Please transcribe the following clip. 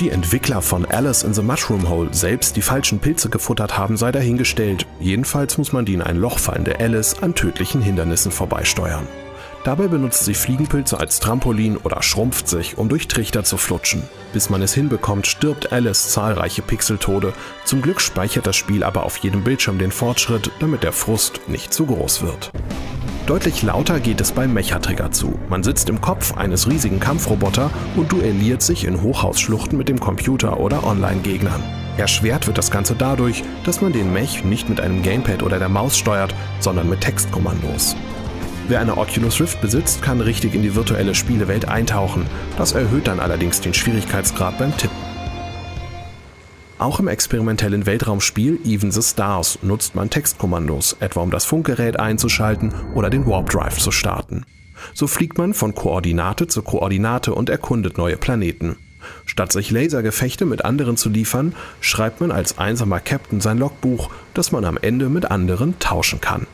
die Entwickler von Alice in the Mushroom Hole selbst die falschen Pilze gefuttert haben, sei dahingestellt. Jedenfalls muss man die in ein Loch fallende Alice an tödlichen Hindernissen vorbeisteuern. Dabei benutzt sie Fliegenpilze als Trampolin oder schrumpft sich, um durch Trichter zu flutschen. Bis man es hinbekommt, stirbt Alice zahlreiche Pixeltode. Zum Glück speichert das Spiel aber auf jedem Bildschirm den Fortschritt, damit der Frust nicht zu groß wird. Deutlich lauter geht es beim Mechatrigger zu. Man sitzt im Kopf eines riesigen Kampfroboter und duelliert sich in Hochhausschluchten mit dem Computer oder Online-Gegnern. Erschwert wird das Ganze dadurch, dass man den Mech nicht mit einem Gamepad oder der Maus steuert, sondern mit Textkommandos. Wer eine Oculus Rift besitzt, kann richtig in die virtuelle Spielewelt eintauchen. Das erhöht dann allerdings den Schwierigkeitsgrad beim Tippen. Auch im experimentellen Weltraumspiel Even the Stars nutzt man Textkommandos, etwa um das Funkgerät einzuschalten oder den Warp Drive zu starten. So fliegt man von Koordinate zu Koordinate und erkundet neue Planeten. Statt sich Lasergefechte mit anderen zu liefern, schreibt man als einsamer Captain sein Logbuch, das man am Ende mit anderen tauschen kann.